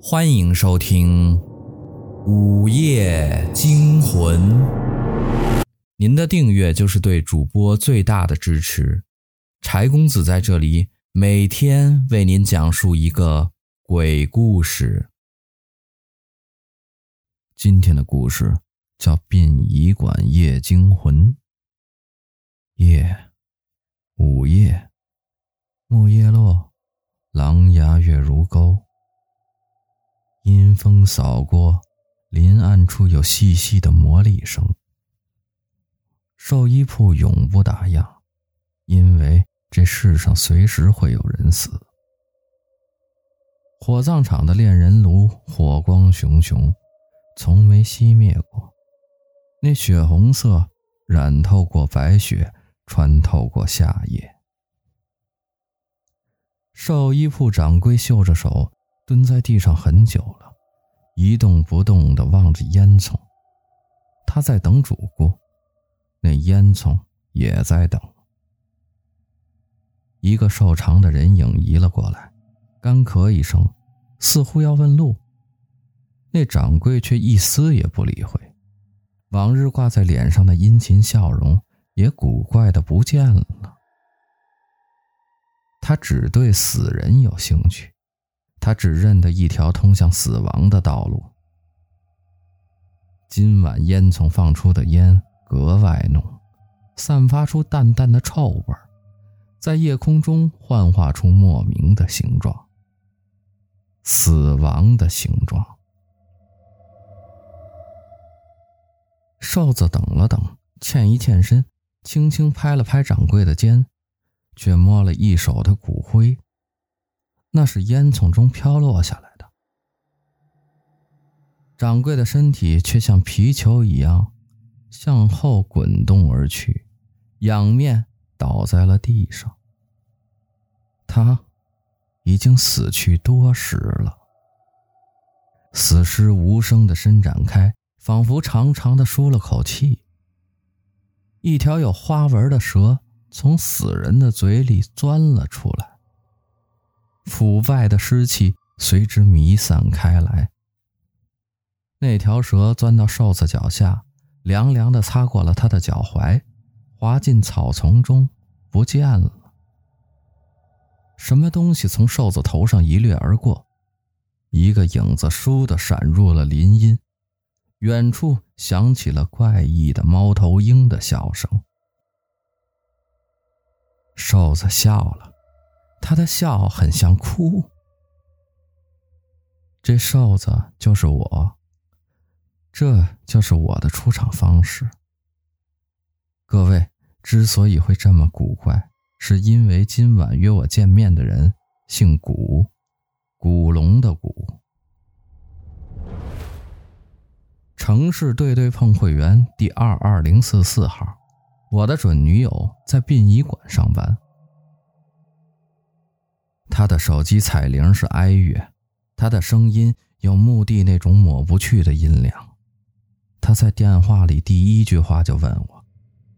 欢迎收听《午夜惊魂》。您的订阅就是对主播最大的支持。柴公子在这里每天为您讲述一个鬼故事。今天的故事叫《殡仪馆夜惊魂》。夜，午夜，木叶落，狼牙月如钩。阴风扫过，林暗处有细细的磨砺声。寿衣铺永不打烊，因为这世上随时会有人死。火葬场的炼人炉火光熊熊，从没熄灭过。那血红色染透过白雪，穿透过夏夜。寿衣铺掌柜嗅着手。蹲在地上很久了，一动不动地望着烟囱。他在等主顾，那烟囱也在等。一个瘦长的人影移了过来，干咳一声，似乎要问路。那掌柜却一丝也不理会，往日挂在脸上的殷勤笑容也古怪的不见了。他只对死人有兴趣。他只认得一条通向死亡的道路。今晚烟囱放出的烟格外浓，散发出淡淡的臭味，在夜空中幻化出莫名的形状，死亡的形状。瘦子等了等，欠一欠身，轻轻拍了拍掌柜的肩，却摸了一手的骨灰。那是烟囱中飘落下来的，掌柜的身体却像皮球一样向后滚动而去，仰面倒在了地上。他已经死去多时了，死尸无声的伸展开，仿佛长长的舒了口气。一条有花纹的蛇从死人的嘴里钻了出来。腐败的湿气随之弥散开来。那条蛇钻到瘦子脚下，凉凉地擦过了他的脚踝，滑进草丛中，不见了。什么东西从瘦子头上一掠而过，一个影子倏地闪入了林荫，远处响起了怪异的猫头鹰的笑声。瘦子笑了。他的笑很像哭。这瘦子就是我，这就是我的出场方式。各位之所以会这么古怪，是因为今晚约我见面的人姓古，古龙的古。城市对对碰会员第二二零四四号，我的准女友在殡仪馆上班。他的手机彩铃是哀乐，他的声音有墓地那种抹不去的阴凉。他在电话里第一句话就问我：“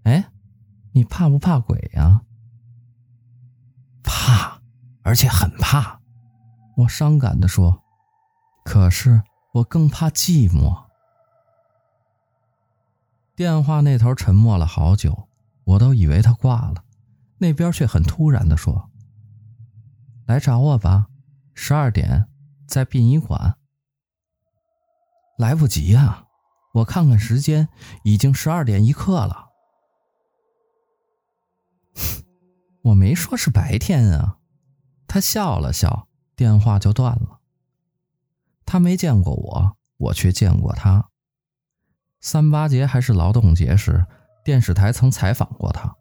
哎，你怕不怕鬼呀？”“怕，而且很怕。”我伤感地说。“可是我更怕寂寞。”电话那头沉默了好久，我都以为他挂了，那边却很突然地说。来找我吧，十二点在殡仪馆。来不及啊，我看看时间，已经十二点一刻了。我没说是白天啊。他笑了笑，电话就断了。他没见过我，我却见过他。三八节还是劳动节时，电视台曾采访过他。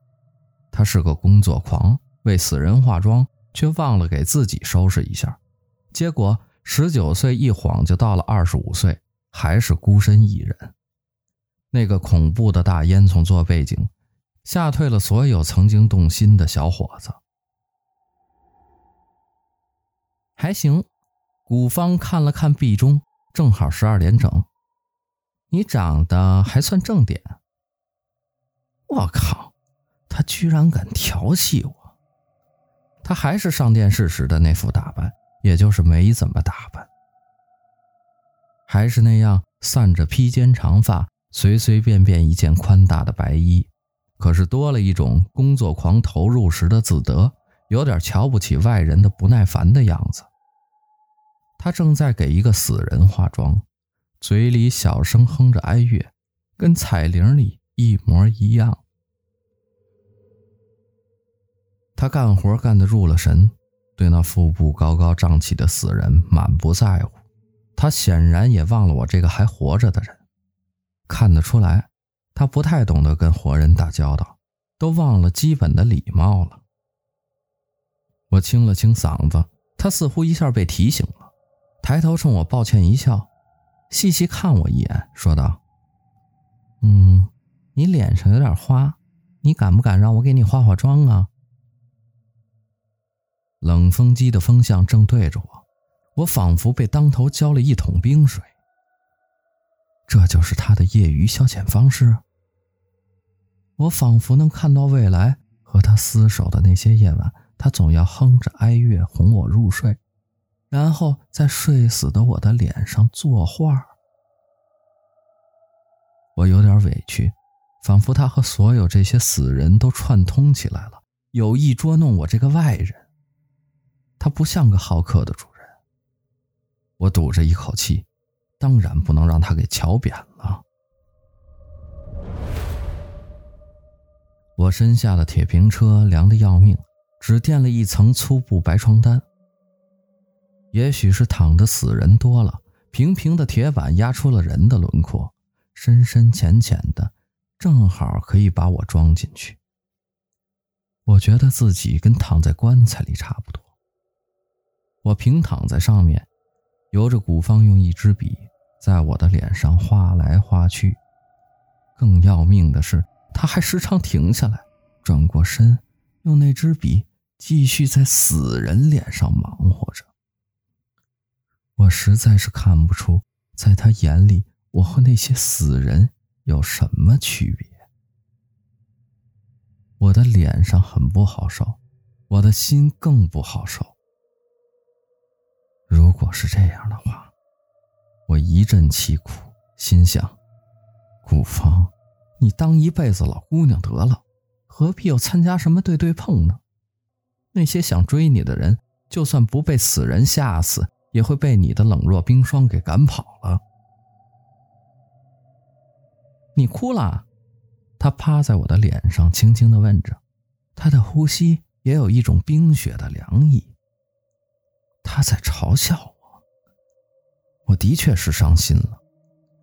他是个工作狂，为死人化妆。却忘了给自己收拾一下，结果十九岁一晃就到了二十五岁，还是孤身一人。那个恐怖的大烟囱做背景，吓退了所有曾经动心的小伙子。还行，古方看了看壁钟，正好十二点整。你长得还算正点。我靠，他居然敢调戏我！他还是上电视时的那副打扮，也就是没怎么打扮。还是那样散着披肩长发，随随便便一件宽大的白衣，可是多了一种工作狂投入时的自得，有点瞧不起外人的不耐烦的样子。他正在给一个死人化妆，嘴里小声哼着哀乐，跟彩铃里一模一样。他干活干得入了神，对那腹部高高胀起的死人满不在乎。他显然也忘了我这个还活着的人。看得出来，他不太懂得跟活人打交道，都忘了基本的礼貌了。我清了清嗓子，他似乎一下被提醒了，抬头冲我抱歉一笑，细细看我一眼，说道：“嗯，你脸上有点花，你敢不敢让我给你化化妆啊？”冷风机的风向正对着我，我仿佛被当头浇了一桶冰水。这就是他的业余消遣方式。我仿佛能看到未来和他厮守的那些夜晚，他总要哼着哀乐哄我入睡，然后在睡死的我的脸上作画。我有点委屈，仿佛他和所有这些死人都串通起来了，有意捉弄我这个外人。他不像个好客的主人。我堵着一口气。当然不能让他给瞧扁了。我身下的铁平车凉得要命，只垫了一层粗布白床单。也许是躺的死人多了，平平的铁板压出了人的轮廓，深深浅浅的，正好可以把我装进去。我觉得自己跟躺在棺材里差不多。我平躺在上面，由着古方用一支笔。在我的脸上画来画去，更要命的是，他还时常停下来，转过身，用那支笔继续在死人脸上忙活着。我实在是看不出，在他眼里，我和那些死人有什么区别。我的脸上很不好受，我的心更不好受。如果是这样的话。我一阵凄苦，心想：古芳，你当一辈子老姑娘得了，何必要参加什么对对碰呢？那些想追你的人，就算不被死人吓死，也会被你的冷若冰霜给赶跑了。你哭了？他趴在我的脸上，轻轻的问着，他的呼吸也有一种冰雪的凉意。他在嘲笑我。我的确是伤心了，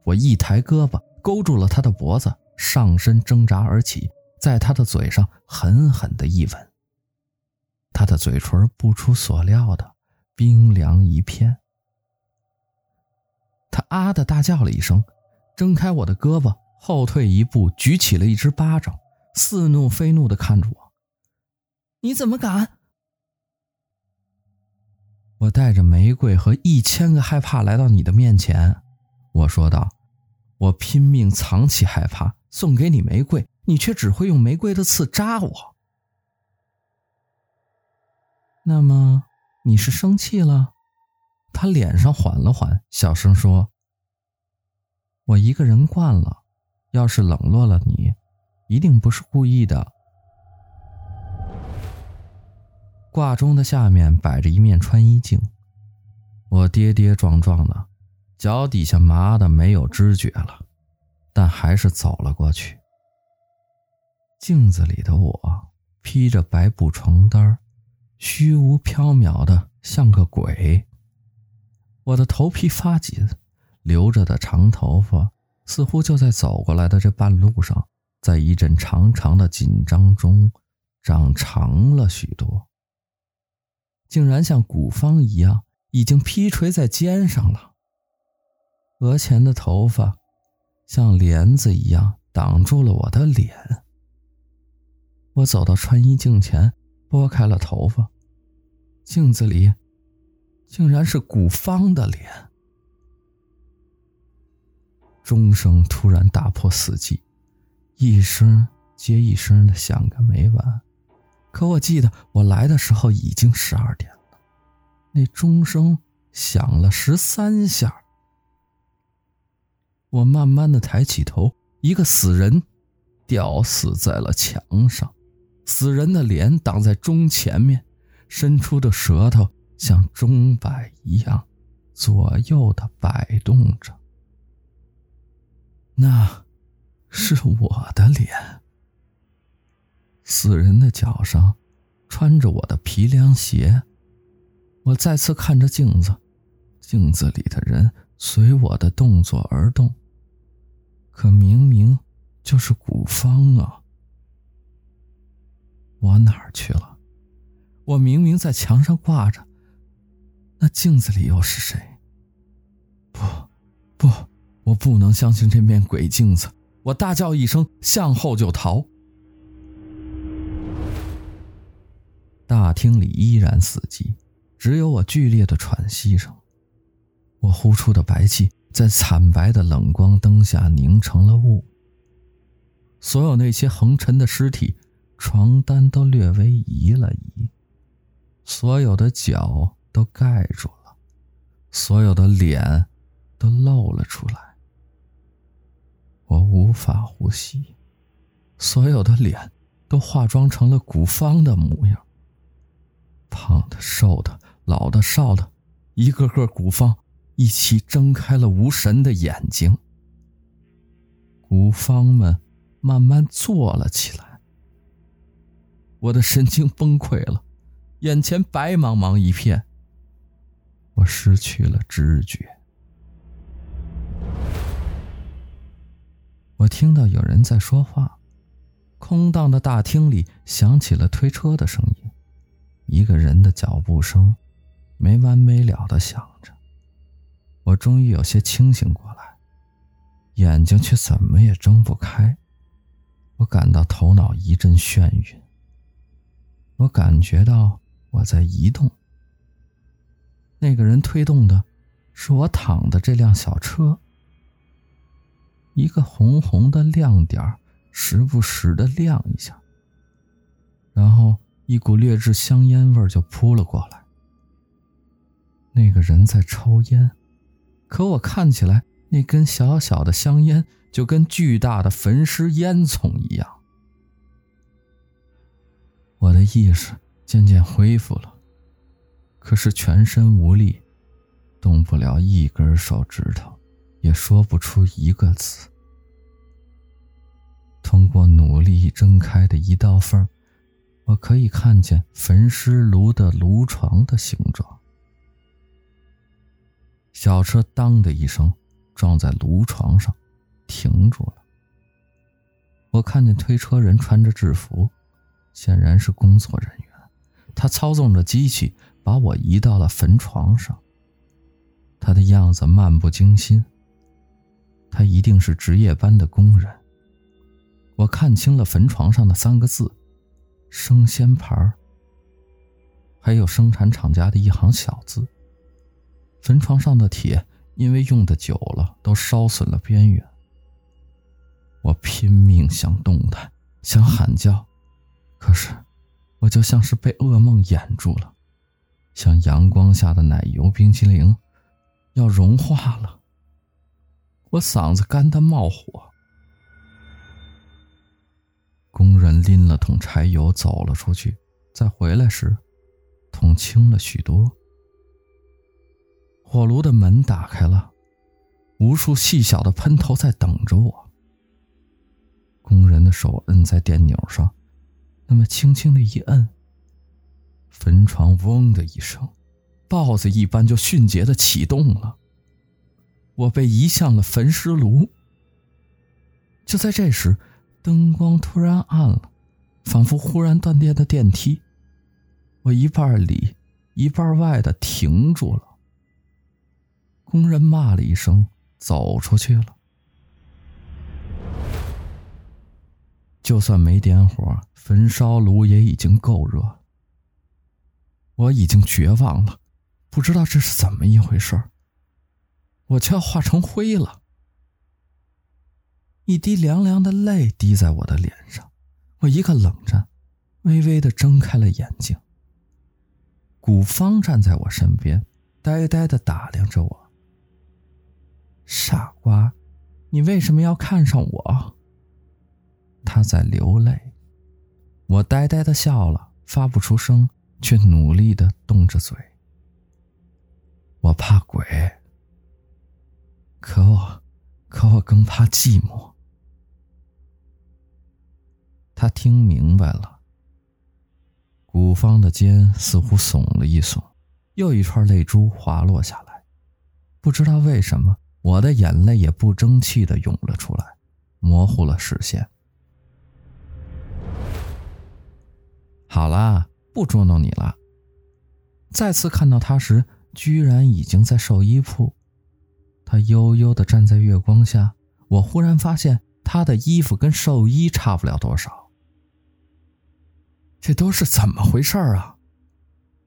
我一抬胳膊勾住了他的脖子，上身挣扎而起，在他的嘴上狠狠的一吻。他的嘴唇不出所料的冰凉一片。他啊的大叫了一声，挣开我的胳膊，后退一步，举起了一只巴掌，似怒非怒的看着我：“你怎么敢？”我带着玫瑰和一千个害怕来到你的面前，我说道：“我拼命藏起害怕，送给你玫瑰，你却只会用玫瑰的刺扎我。那么你是生气了？”他脸上缓了缓，小声说：“我一个人惯了，要是冷落了你，一定不是故意的。”挂钟的下面摆着一面穿衣镜，我跌跌撞撞的，脚底下麻的没有知觉了，但还是走了过去。镜子里的我披着白布床单，虚无缥缈的像个鬼。我的头皮发紧，留着的长头发似乎就在走过来的这半路上，在一阵长长的紧张中长长了许多。竟然像古方一样，已经披垂在肩上了。额前的头发像帘子一样挡住了我的脸。我走到穿衣镜前，拨开了头发，镜子里竟然是古方的脸。钟声突然打破死寂，一声接一声的响个没完。可我记得，我来的时候已经十二点了，那钟声响了十三下。我慢慢的抬起头，一个死人吊死在了墙上，死人的脸挡在钟前面，伸出的舌头像钟摆一样左右的摆动着。那，是我的脸。死人的脚上穿着我的皮凉鞋。我再次看着镜子，镜子里的人随我的动作而动。可明明就是古方啊！我哪儿去了？我明明在墙上挂着，那镜子里又是谁？不，不，我不能相信这面鬼镜子！我大叫一声，向后就逃。大厅里依然死寂，只有我剧烈的喘息声。我呼出的白气在惨白的冷光灯下凝成了雾。所有那些横陈的尸体，床单都略微移了移，所有的脚都盖住了，所有的脸都露了出来。我无法呼吸，所有的脸都化妆成了古方的模样。胖的、瘦的、老的、少的，一个个古方一起睁开了无神的眼睛。古方们慢慢坐了起来。我的神经崩溃了，眼前白茫茫一片，我失去了知觉。我听到有人在说话，空荡的大厅里响起了推车的声音，一个人的脚步声，没完没了的响着。我终于有些清醒过来，眼睛却怎么也睁不开。我感到头脑一阵眩晕，我感觉到我在移动。那个人推动的，是我躺的这辆小车。一个红红的亮点，时不时的亮一下，然后一股劣质香烟味就扑了过来。那个人在抽烟，可我看起来那根小小的香烟就跟巨大的焚尸烟囱一样。我的意识渐渐恢复了，可是全身无力，动不了一根手指头。也说不出一个字。通过努力睁开的一道缝，我可以看见焚尸炉的炉床的形状。小车“当”的一声撞在炉床上，停住了。我看见推车人穿着制服，显然是工作人员。他操纵着机器，把我移到了坟床上。他的样子漫不经心。他一定是值夜班的工人。我看清了坟床上的三个字：“生鲜牌”，还有生产厂家的一行小字。坟床上的铁因为用的久了，都烧损了边缘。我拼命想动弹，想喊叫，可是我就像是被噩梦掩住了，像阳光下的奶油冰淇淋，要融化了。我嗓子干得冒火。拎了桶柴油走了出去，再回来时，桶轻了许多。火炉的门打开了，无数细小的喷头在等着我。工人的手摁在电钮上，那么轻轻的一摁，坟床“嗡”的一声，豹子一般就迅捷的启动了。我被移向了焚尸炉。就在这时，灯光突然暗了，仿佛忽然断电的电梯。我一半里一半外的停住了。工人骂了一声，走出去了。就算没点火，焚烧炉也已经够热。我已经绝望了，不知道这是怎么一回事。我就要化成灰了。一滴凉凉的泪滴在我的脸上，我一个冷战，微微的睁开了眼睛。古方站在我身边，呆呆的打量着我。傻瓜，你为什么要看上我？”他在流泪。我呆呆的笑了，发不出声，却努力的动着嘴。我怕鬼，可我，可我更怕寂寞。他听明白了。古方的肩似乎耸了一耸，又一串泪珠滑落下来。不知道为什么，我的眼泪也不争气的涌了出来，模糊了视线。好啦，不捉弄你了。再次看到他时，居然已经在寿衣铺。他悠悠的站在月光下，我忽然发现他的衣服跟寿衣差不了多少。这都是怎么回事啊？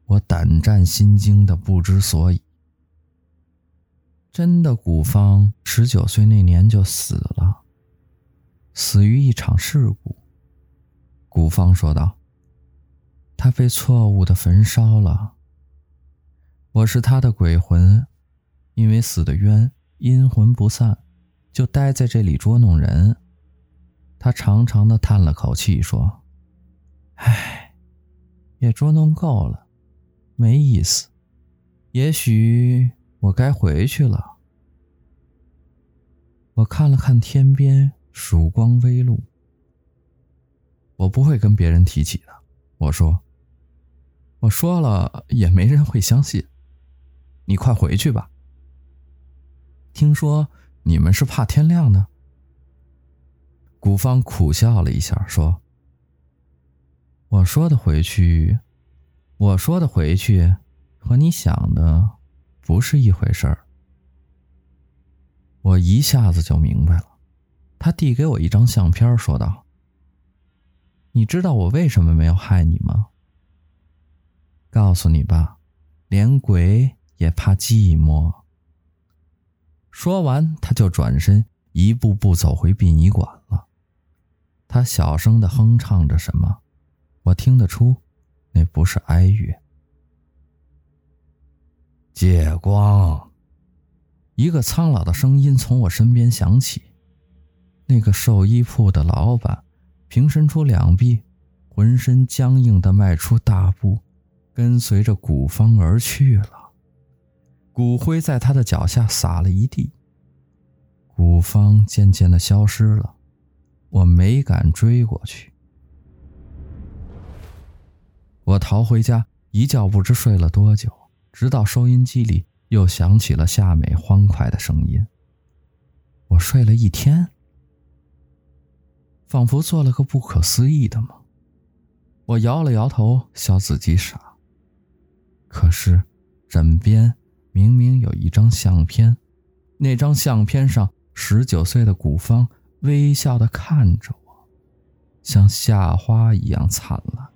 我胆战心惊的不知所以。真的，古方十九岁那年就死了，死于一场事故。古方说道：“他被错误的焚烧了。我是他的鬼魂，因为死的冤，阴魂不散，就待在这里捉弄人。”他长长的叹了口气说。唉，也捉弄够了，没意思。也许我该回去了。我看了看天边，曙光微露。我不会跟别人提起的。我说，我说了也没人会相信。你快回去吧。听说你们是怕天亮的。古方苦笑了一下，说。我说的回去，我说的回去，和你想的不是一回事儿。我一下子就明白了。他递给我一张相片，说道：“你知道我为什么没有害你吗？告诉你吧，连鬼也怕寂寞。”说完，他就转身一步步走回殡仪馆了。他小声的哼唱着什么。我听得出，那不是哀乐。借光，一个苍老的声音从我身边响起。那个寿衣铺的老板平伸出两臂，浑身僵硬的迈出大步，跟随着古方而去了。骨灰在他的脚下洒了一地，古方渐渐的消失了。我没敢追过去。逃回家，一觉不知睡了多久，直到收音机里又响起了夏美欢快的声音。我睡了一天，仿佛做了个不可思议的梦。我摇了摇头，笑自己傻。可是枕边明明有一张相片，那张相片上十九岁的古方微笑的看着我，像夏花一样灿烂。